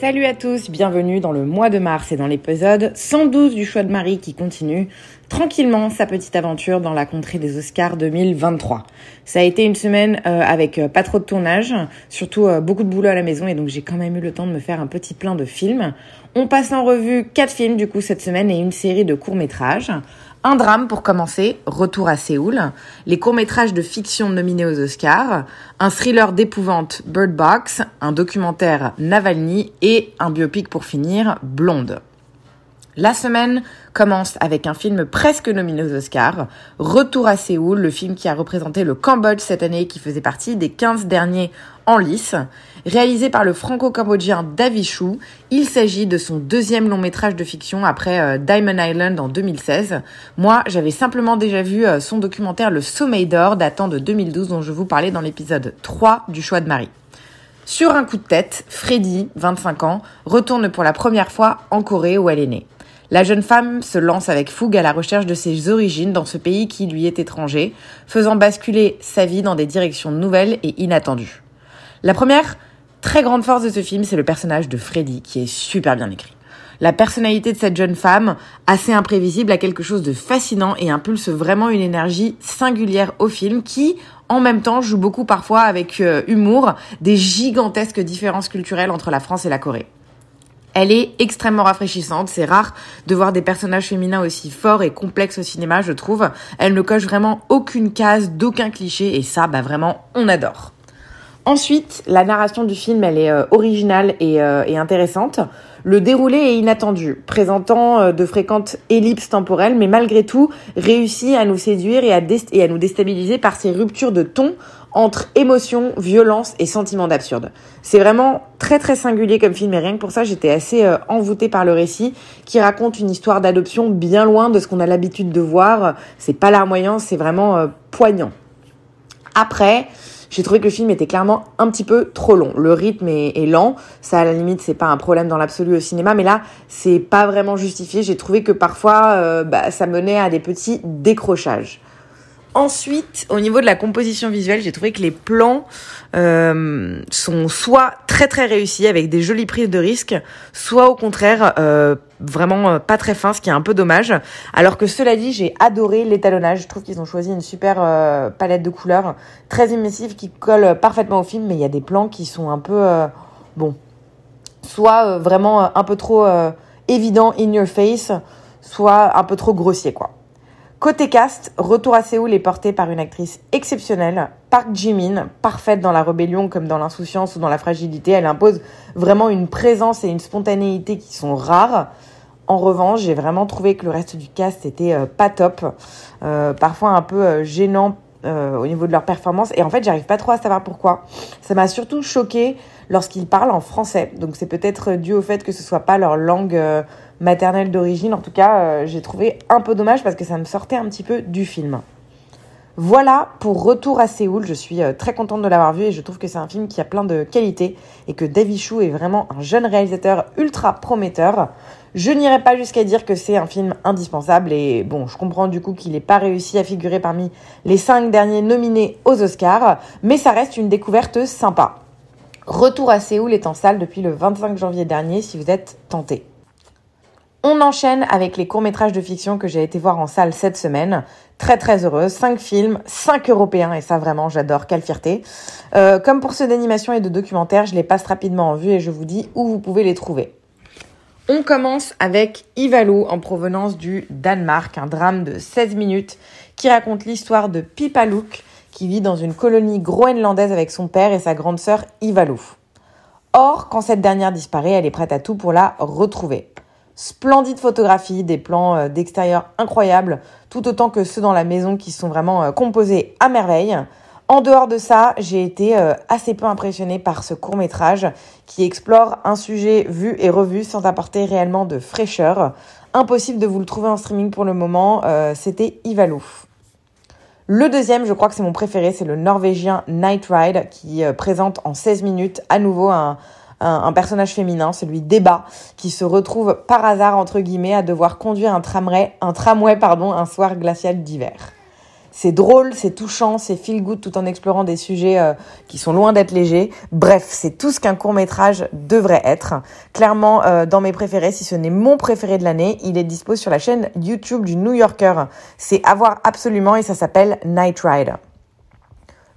Salut à tous, bienvenue dans le mois de mars et dans l'épisode 112 du Choix de Marie qui continue tranquillement sa petite aventure dans la contrée des Oscars 2023. Ça a été une semaine euh, avec euh, pas trop de tournage, surtout euh, beaucoup de boulot à la maison et donc j'ai quand même eu le temps de me faire un petit plein de films. On passe en revue quatre films du coup cette semaine et une série de courts-métrages. Un drame pour commencer, Retour à Séoul, les courts-métrages de fiction nominés aux Oscars, un thriller d'épouvante Bird Box, un documentaire Navalny et un biopic pour finir, Blonde. La semaine commence avec un film presque nominé aux Oscars, Retour à Séoul, le film qui a représenté le Cambodge cette année et qui faisait partie des 15 derniers en lice. Réalisé par le franco-cambodgien Davichou, il s'agit de son deuxième long métrage de fiction après euh, Diamond Island en 2016. Moi, j'avais simplement déjà vu euh, son documentaire Le Sommeil d'or datant de 2012 dont je vous parlais dans l'épisode 3 du choix de Marie. Sur un coup de tête, Freddy, 25 ans, retourne pour la première fois en Corée où elle est née. La jeune femme se lance avec fougue à la recherche de ses origines dans ce pays qui lui est étranger, faisant basculer sa vie dans des directions nouvelles et inattendues. La première très grande force de ce film, c'est le personnage de Freddy, qui est super bien écrit. La personnalité de cette jeune femme, assez imprévisible, a quelque chose de fascinant et impulse vraiment une énergie singulière au film qui, en même temps, joue beaucoup parfois avec euh, humour des gigantesques différences culturelles entre la France et la Corée. Elle est extrêmement rafraîchissante, c'est rare de voir des personnages féminins aussi forts et complexes au cinéma, je trouve. Elle ne coche vraiment aucune case, d'aucun cliché, et ça, bah vraiment, on adore. Ensuite, la narration du film, elle est euh, originale et, euh, et, intéressante. Le déroulé est inattendu, présentant euh, de fréquentes ellipses temporelles, mais malgré tout, réussit à nous séduire et à, et à nous déstabiliser par ses ruptures de ton entre émotion, violence et sentiment d'absurde. C'est vraiment très très singulier comme film et rien que pour ça j'étais assez euh, envoûtée par le récit qui raconte une histoire d'adoption bien loin de ce qu'on a l'habitude de voir. C'est pas larmoyant, c'est vraiment euh, poignant. Après, j'ai trouvé que le film était clairement un petit peu trop long. Le rythme est, lent. Ça, à la limite, c'est pas un problème dans l'absolu au cinéma, mais là, c'est pas vraiment justifié. J'ai trouvé que parfois, euh, bah, ça menait à des petits décrochages. Ensuite, au niveau de la composition visuelle, j'ai trouvé que les plans euh, sont soit très très réussis avec des jolies prises de risques, soit au contraire euh, vraiment euh, pas très fins, ce qui est un peu dommage. Alors que cela dit, j'ai adoré l'étalonnage. Je trouve qu'ils ont choisi une super euh, palette de couleurs très immersive qui colle parfaitement au film, mais il y a des plans qui sont un peu euh, bon, soit vraiment un peu trop évident in your face, soit un peu trop grossier quoi. Côté cast, Retour à Séoul est porté par une actrice exceptionnelle, Park Jimin, parfaite dans la rébellion comme dans l'insouciance ou dans la fragilité. Elle impose vraiment une présence et une spontanéité qui sont rares. En revanche, j'ai vraiment trouvé que le reste du cast était euh, pas top, euh, parfois un peu euh, gênant au niveau de leur performance. Et en fait, j'arrive pas trop à savoir pourquoi. Ça m'a surtout choqué lorsqu'ils parlent en français. Donc c'est peut-être dû au fait que ce soit pas leur langue maternelle d'origine. En tout cas, euh, j'ai trouvé un peu dommage parce que ça me sortait un petit peu du film. Voilà pour Retour à Séoul. Je suis euh, très contente de l'avoir vu et je trouve que c'est un film qui a plein de qualités et que David Chou est vraiment un jeune réalisateur ultra prometteur. Je n'irai pas jusqu'à dire que c'est un film indispensable et bon, je comprends du coup qu'il n'ait pas réussi à figurer parmi les cinq derniers nominés aux Oscars, mais ça reste une découverte sympa. Retour à Séoul est en salle depuis le 25 janvier dernier si vous êtes tenté. On enchaîne avec les courts-métrages de fiction que j'ai été voir en salle cette semaine. Très très heureuse. 5 films, 5 européens, et ça vraiment j'adore, quelle fierté. Euh, comme pour ceux d'animation et de documentaire, je les passe rapidement en vue et je vous dis où vous pouvez les trouver. On commence avec Ivalou en provenance du Danemark, un drame de 16 minutes qui raconte l'histoire de Pipa Luke qui vit dans une colonie groenlandaise avec son père et sa grande sœur Ivalou. Or, quand cette dernière disparaît, elle est prête à tout pour la retrouver. Splendide photographie, des plans euh, d'extérieur incroyables, tout autant que ceux dans la maison qui sont vraiment euh, composés à merveille. En dehors de ça, j'ai été euh, assez peu impressionnée par ce court métrage qui explore un sujet vu et revu sans apporter réellement de fraîcheur. Impossible de vous le trouver en streaming pour le moment, c'était Ivalou. Le deuxième, je crois que c'est mon préféré, c'est le norvégien Night Ride qui présente en 16 minutes à nouveau un, un, personnage féminin, celui d'Eba, qui se retrouve par hasard, entre guillemets, à devoir conduire un tramway, un tramway pardon, un soir glacial d'hiver. C'est drôle, c'est touchant, c'est feel good tout en explorant des sujets euh, qui sont loin d'être légers. Bref, c'est tout ce qu'un court métrage devrait être. Clairement, euh, dans mes préférés, si ce n'est mon préféré de l'année, il est dispo sur la chaîne YouTube du New Yorker. C'est à voir absolument et ça s'appelle Night Ride.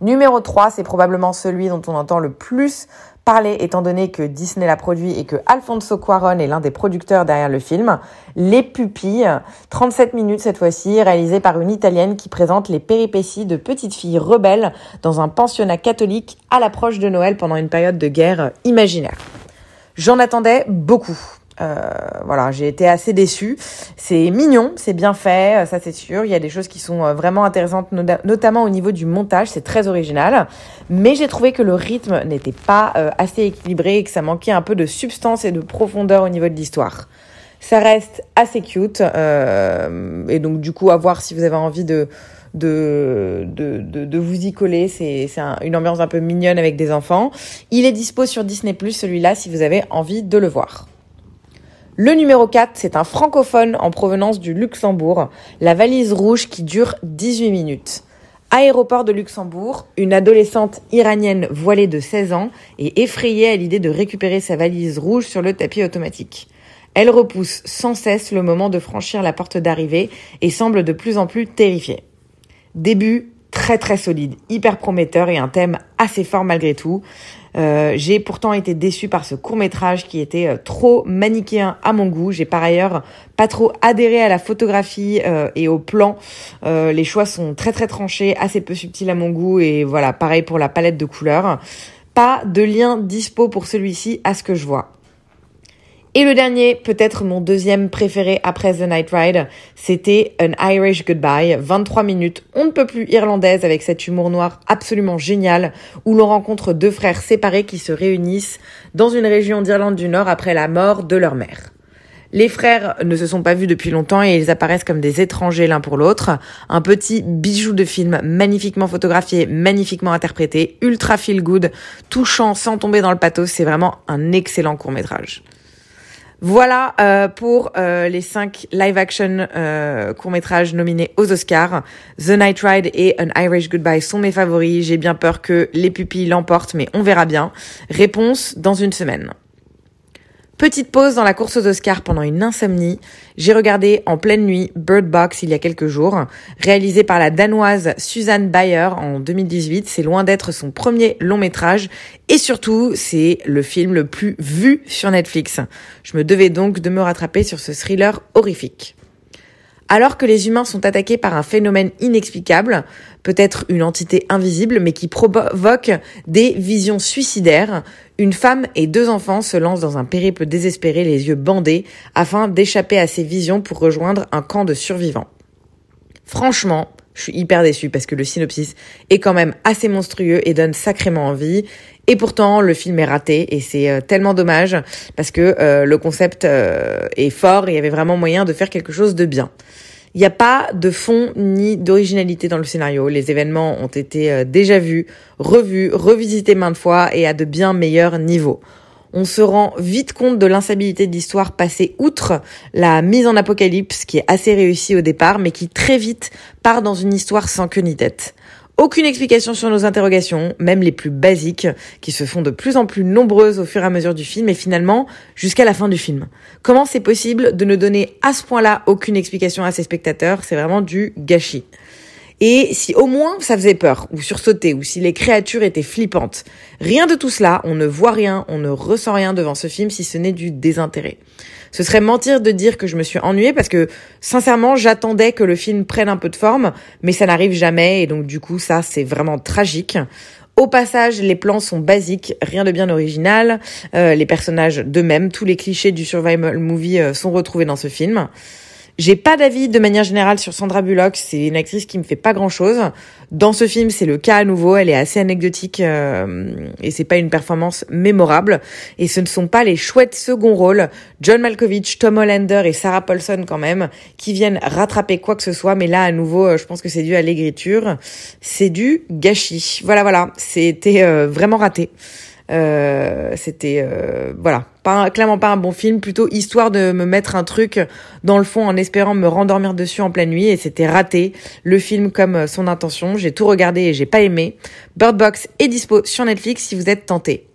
Numéro 3, c'est probablement celui dont on entend le plus parler étant donné que Disney l'a produit et que Alfonso Cuaron est l'un des producteurs derrière le film. Les Pupilles, 37 minutes cette fois-ci, réalisé par une Italienne qui présente les péripéties de petites filles rebelles dans un pensionnat catholique à l'approche de Noël pendant une période de guerre imaginaire. J'en attendais beaucoup. Euh, voilà, j'ai été assez déçue. C'est mignon, c'est bien fait, euh, ça c'est sûr. Il y a des choses qui sont euh, vraiment intéressantes, notamment au niveau du montage, c'est très original. Mais j'ai trouvé que le rythme n'était pas assez équilibré et que ça manquait un peu de substance et de profondeur au niveau de l'histoire. Ça reste assez cute et donc du coup à voir si vous avez envie de de, de, de, vous y coller. C'est une ambiance un peu mignonne avec des enfants. Il est dispo sur Disney ⁇ celui-là, si vous avez envie de le voir. Le numéro 4, c'est un francophone en provenance du Luxembourg, la valise rouge qui dure 18 minutes. Aéroport de Luxembourg, une adolescente iranienne voilée de 16 ans est effrayée à l'idée de récupérer sa valise rouge sur le tapis automatique. Elle repousse sans cesse le moment de franchir la porte d'arrivée et semble de plus en plus terrifiée. Début très très solide, hyper prometteur et un thème assez fort malgré tout. Euh, j'ai pourtant été déçue par ce court métrage qui était euh, trop manichéen à mon goût. J'ai par ailleurs pas trop adhéré à la photographie euh, et au plan. les choix sont très très tranchés, assez peu subtils à mon goût et voilà, pareil pour la palette de couleurs. Pas de lien dispo pour celui-ci à ce que je vois. Et le dernier, peut-être mon deuxième préféré après The Night Ride, c'était An Irish Goodbye, 23 minutes, on ne peut plus irlandaise avec cet humour noir absolument génial, où l'on rencontre deux frères séparés qui se réunissent dans une région d'Irlande du Nord après la mort de leur mère. Les frères ne se sont pas vus depuis longtemps et ils apparaissent comme des étrangers l'un pour l'autre. Un petit bijou de film magnifiquement photographié, magnifiquement interprété, ultra feel good, touchant sans tomber dans le pathos. C'est vraiment un excellent court métrage. Voilà euh, pour euh, les cinq live-action euh, courts-métrages nominés aux Oscars. The Night Ride et An Irish Goodbye sont mes favoris. J'ai bien peur que Les Pupilles l'emportent, mais on verra bien. Réponse dans une semaine. Petite pause dans la course aux Oscars pendant une insomnie. J'ai regardé en pleine nuit Bird Box il y a quelques jours, réalisé par la danoise Suzanne Bayer en 2018. C'est loin d'être son premier long métrage et surtout c'est le film le plus vu sur Netflix. Je me devais donc de me rattraper sur ce thriller horrifique. Alors que les humains sont attaqués par un phénomène inexplicable, peut-être une entité invisible, mais qui provoque des visions suicidaires, une femme et deux enfants se lancent dans un périple désespéré, les yeux bandés, afin d'échapper à ces visions pour rejoindre un camp de survivants. Franchement, je suis hyper déçue parce que le synopsis est quand même assez monstrueux et donne sacrément envie. Et pourtant, le film est raté et c'est euh, tellement dommage parce que euh, le concept euh, est fort et il y avait vraiment moyen de faire quelque chose de bien. Il n'y a pas de fond ni d'originalité dans le scénario. Les événements ont été déjà vus, revus, revisités maintes fois et à de bien meilleurs niveaux on se rend vite compte de l'instabilité de l'histoire passée outre la mise en apocalypse qui est assez réussie au départ, mais qui très vite part dans une histoire sans queue ni tête. Aucune explication sur nos interrogations, même les plus basiques, qui se font de plus en plus nombreuses au fur et à mesure du film et finalement jusqu'à la fin du film. Comment c'est possible de ne donner à ce point-là aucune explication à ses spectateurs? C'est vraiment du gâchis. Et si au moins ça faisait peur, ou sursauter, ou si les créatures étaient flippantes. Rien de tout cela, on ne voit rien, on ne ressent rien devant ce film si ce n'est du désintérêt. Ce serait mentir de dire que je me suis ennuyée parce que sincèrement j'attendais que le film prenne un peu de forme, mais ça n'arrive jamais et donc du coup ça c'est vraiment tragique. Au passage, les plans sont basiques, rien de bien original. Euh, les personnages d'eux-mêmes, tous les clichés du survival movie euh, sont retrouvés dans ce film. J'ai pas d'avis de manière générale sur Sandra Bullock, c'est une actrice qui me fait pas grand-chose. Dans ce film, c'est le cas à nouveau, elle est assez anecdotique euh, et c'est pas une performance mémorable. Et ce ne sont pas les chouettes second rôles, John Malkovich, Tom Hollander et Sarah Paulson quand même, qui viennent rattraper quoi que ce soit. Mais là, à nouveau, euh, je pense que c'est dû à l'écriture, c'est du gâchis. Voilà, voilà, c'était euh, vraiment raté. Euh, c'était euh, voilà, pas clairement pas un bon film, plutôt histoire de me mettre un truc dans le fond en espérant me rendormir dessus en pleine nuit et c'était raté. Le film comme son intention, j'ai tout regardé et j'ai pas aimé. Bird Box est dispo sur Netflix si vous êtes tenté.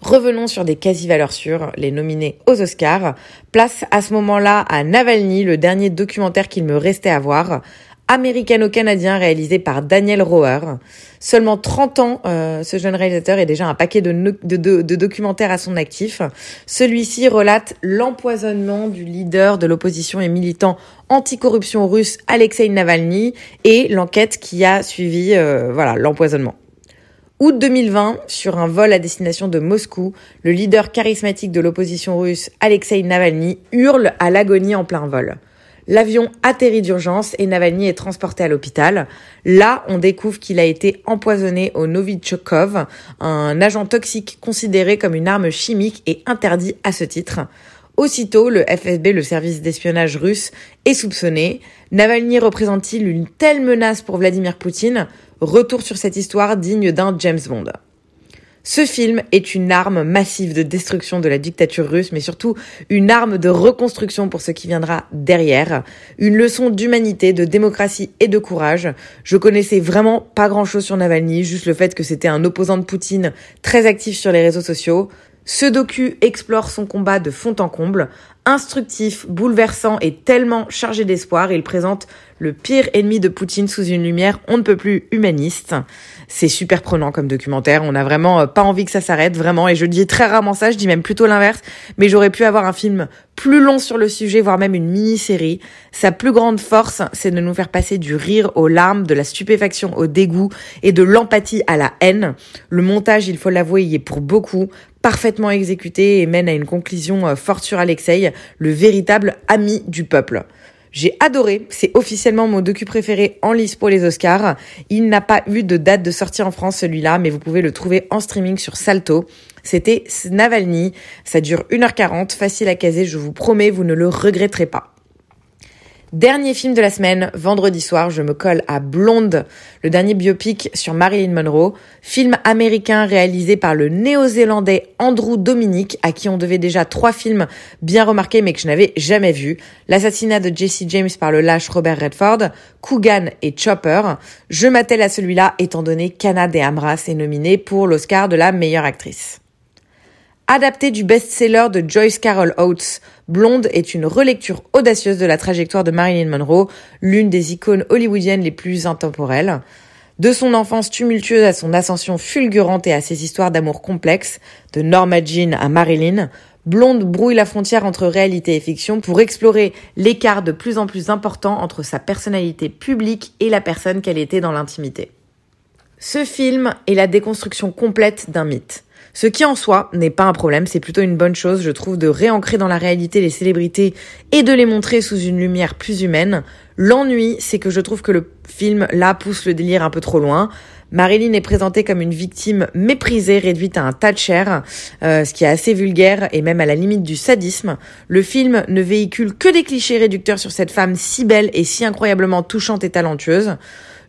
Revenons sur des quasi-valeurs sûres, les nominés aux Oscars. Place à ce moment-là à Navalny, le dernier documentaire qu'il me restait à voir américano-canadien réalisé par Daniel Roher. Seulement 30 ans, euh, ce jeune réalisateur est déjà un paquet de, de, de, documentaires à son actif. Celui-ci relate l'empoisonnement du leader de l'opposition et militant anticorruption russe Alexei Navalny et l'enquête qui a suivi euh, voilà l'empoisonnement. Août 2020, sur un vol à destination de Moscou, le leader charismatique de l'opposition russe Alexei Navalny hurle à l'agonie en plein vol. L'avion atterrit d'urgence et Navalny est transporté à l'hôpital. Là, on découvre qu'il a été empoisonné au Novichokov, un agent toxique considéré comme une arme chimique et interdit à ce titre. Aussitôt, le FSB, le service d'espionnage russe, est soupçonné. Navalny représente-t-il une telle menace pour Vladimir Poutine? Retour sur cette histoire digne d'un James Bond. Ce film est une arme massive de destruction de la dictature russe, mais surtout une arme de reconstruction pour ce qui viendra derrière. Une leçon d'humanité, de démocratie et de courage. Je connaissais vraiment pas grand chose sur Navalny, juste le fait que c'était un opposant de Poutine très actif sur les réseaux sociaux. Ce docu explore son combat de fond en comble, instructif, bouleversant et tellement chargé d'espoir. Il présente le pire ennemi de Poutine sous une lumière on ne peut plus humaniste. C'est super prenant comme documentaire. On n'a vraiment euh, pas envie que ça s'arrête, vraiment. Et je dis très rarement ça, je dis même plutôt l'inverse. Mais j'aurais pu avoir un film plus long sur le sujet, voire même une mini-série. Sa plus grande force, c'est de nous faire passer du rire aux larmes, de la stupéfaction au dégoût et de l'empathie à la haine. Le montage, il faut l'avouer, y est pour beaucoup parfaitement exécuté et mène à une conclusion euh, forte sur Alexei, le véritable ami du peuple. J'ai adoré, c'est officiellement mon docu préféré en lice pour les Oscars. Il n'a pas eu de date de sortie en France celui-là, mais vous pouvez le trouver en streaming sur Salto. C'était Navalny, ça dure 1h40, facile à caser, je vous promets, vous ne le regretterez pas. Dernier film de la semaine, vendredi soir, je me colle à Blonde, le dernier biopic sur Marilyn Monroe, film américain réalisé par le néo-zélandais Andrew Dominic, à qui on devait déjà trois films bien remarqués mais que je n'avais jamais vus. L'assassinat de Jesse James par le lâche Robert Redford, Coogan et Chopper. Je m'attelle à celui-là étant donné qu'Anna de Amras est nominée pour l'Oscar de la meilleure actrice. Adapté du best-seller de Joyce Carol Oates, Blonde est une relecture audacieuse de la trajectoire de Marilyn Monroe, l'une des icônes hollywoodiennes les plus intemporelles. De son enfance tumultueuse à son ascension fulgurante et à ses histoires d'amour complexes, de Norma Jean à Marilyn, Blonde brouille la frontière entre réalité et fiction pour explorer l'écart de plus en plus important entre sa personnalité publique et la personne qu'elle était dans l'intimité. Ce film est la déconstruction complète d'un mythe. Ce qui en soi n'est pas un problème, c'est plutôt une bonne chose, je trouve, de réancrer dans la réalité les célébrités et de les montrer sous une lumière plus humaine. L'ennui, c'est que je trouve que le film, là, pousse le délire un peu trop loin. Marilyn est présentée comme une victime méprisée, réduite à un tas de chair, euh, ce qui est assez vulgaire et même à la limite du sadisme. Le film ne véhicule que des clichés réducteurs sur cette femme si belle et si incroyablement touchante et talentueuse.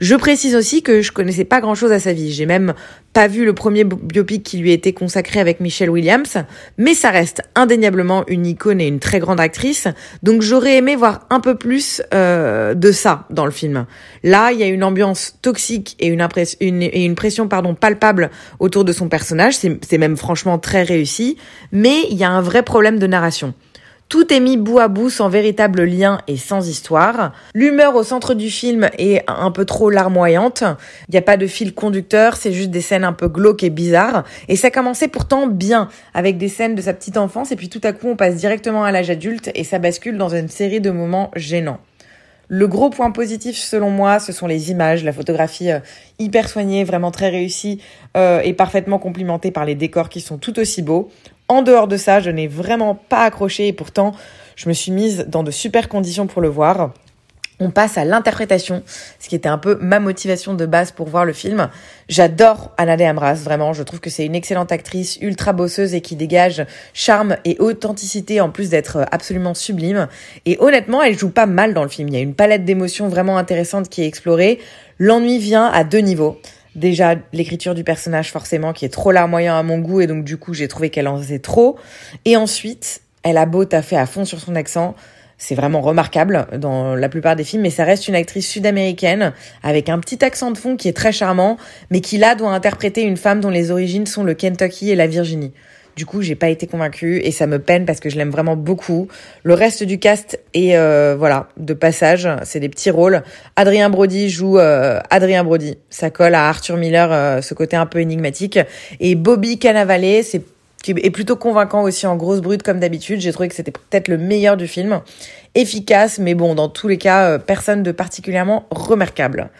Je précise aussi que je connaissais pas grand chose à sa vie. J'ai même pas vu le premier biopic qui lui a été consacré avec Michelle Williams, mais ça reste indéniablement une icône et une très grande actrice. Donc j'aurais aimé voir un peu plus euh, de ça dans le film. Là, il y a une ambiance toxique et une, une, pression pardon palpable autour de son personnage. C'est même franchement très réussi, mais il y a un vrai problème de narration. Tout est mis bout à bout sans véritable lien et sans histoire. L'humeur au centre du film est un peu trop larmoyante. Il n'y a pas de fil conducteur, c'est juste des scènes un peu glauques et bizarres. Et ça commençait pourtant bien, avec des scènes de sa petite enfance, et puis tout à coup on passe directement à l'âge adulte et ça bascule dans une série de moments gênants. Le gros point positif selon moi, ce sont les images, la photographie euh, hyper soignée, vraiment très réussie euh, et parfaitement complimentée par les décors qui sont tout aussi beaux. En dehors de ça, je n'ai vraiment pas accroché et pourtant, je me suis mise dans de super conditions pour le voir. On passe à l'interprétation, ce qui était un peu ma motivation de base pour voir le film. J'adore Anna de Amras, vraiment. Je trouve que c'est une excellente actrice, ultra bosseuse et qui dégage charme et authenticité en plus d'être absolument sublime. Et honnêtement, elle joue pas mal dans le film. Il y a une palette d'émotions vraiment intéressante qui est explorée. L'ennui vient à deux niveaux. Déjà, l'écriture du personnage, forcément, qui est trop larmoyant à mon goût, et donc du coup, j'ai trouvé qu'elle en faisait trop. Et ensuite, elle a beau taffer à fond sur son accent, c'est vraiment remarquable dans la plupart des films, mais ça reste une actrice sud-américaine avec un petit accent de fond qui est très charmant, mais qui là doit interpréter une femme dont les origines sont le Kentucky et la Virginie. Du coup, j'ai pas été convaincue et ça me peine parce que je l'aime vraiment beaucoup. Le reste du cast est euh, voilà de passage, c'est des petits rôles. Adrien Brody joue euh, Adrien Brody, ça colle à Arthur Miller, euh, ce côté un peu énigmatique. Et Bobby Cannavale, c'est qui est plutôt convaincant aussi en grosse brute comme d'habitude. J'ai trouvé que c'était peut-être le meilleur du film. Efficace, mais bon, dans tous les cas, euh, personne de particulièrement remarquable.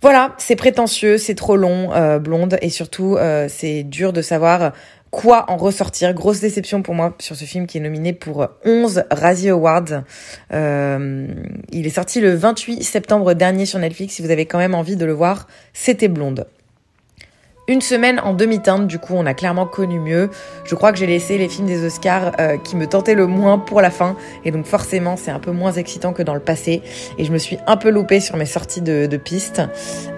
Voilà, c'est prétentieux, c'est trop long, euh, blonde, et surtout, euh, c'est dur de savoir quoi en ressortir. Grosse déception pour moi sur ce film qui est nominé pour 11 Razzie Awards. il est sorti le 28 septembre dernier sur Netflix. Si vous avez quand même envie de le voir, c'était Blonde. Une semaine en demi-teinte, du coup, on a clairement connu mieux. Je crois que j'ai laissé les films des Oscars euh, qui me tentaient le moins pour la fin, et donc forcément, c'est un peu moins excitant que dans le passé. Et je me suis un peu loupée sur mes sorties de, de pistes.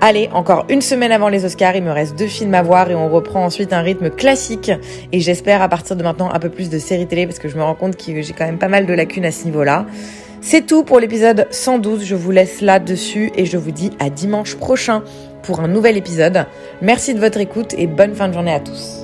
Allez, encore une semaine avant les Oscars, il me reste deux films à voir et on reprend ensuite un rythme classique. Et j'espère à partir de maintenant un peu plus de séries télé parce que je me rends compte que j'ai quand même pas mal de lacunes à ce niveau-là. C'est tout pour l'épisode 112. Je vous laisse là-dessus et je vous dis à dimanche prochain pour un nouvel épisode. Merci de votre écoute et bonne fin de journée à tous.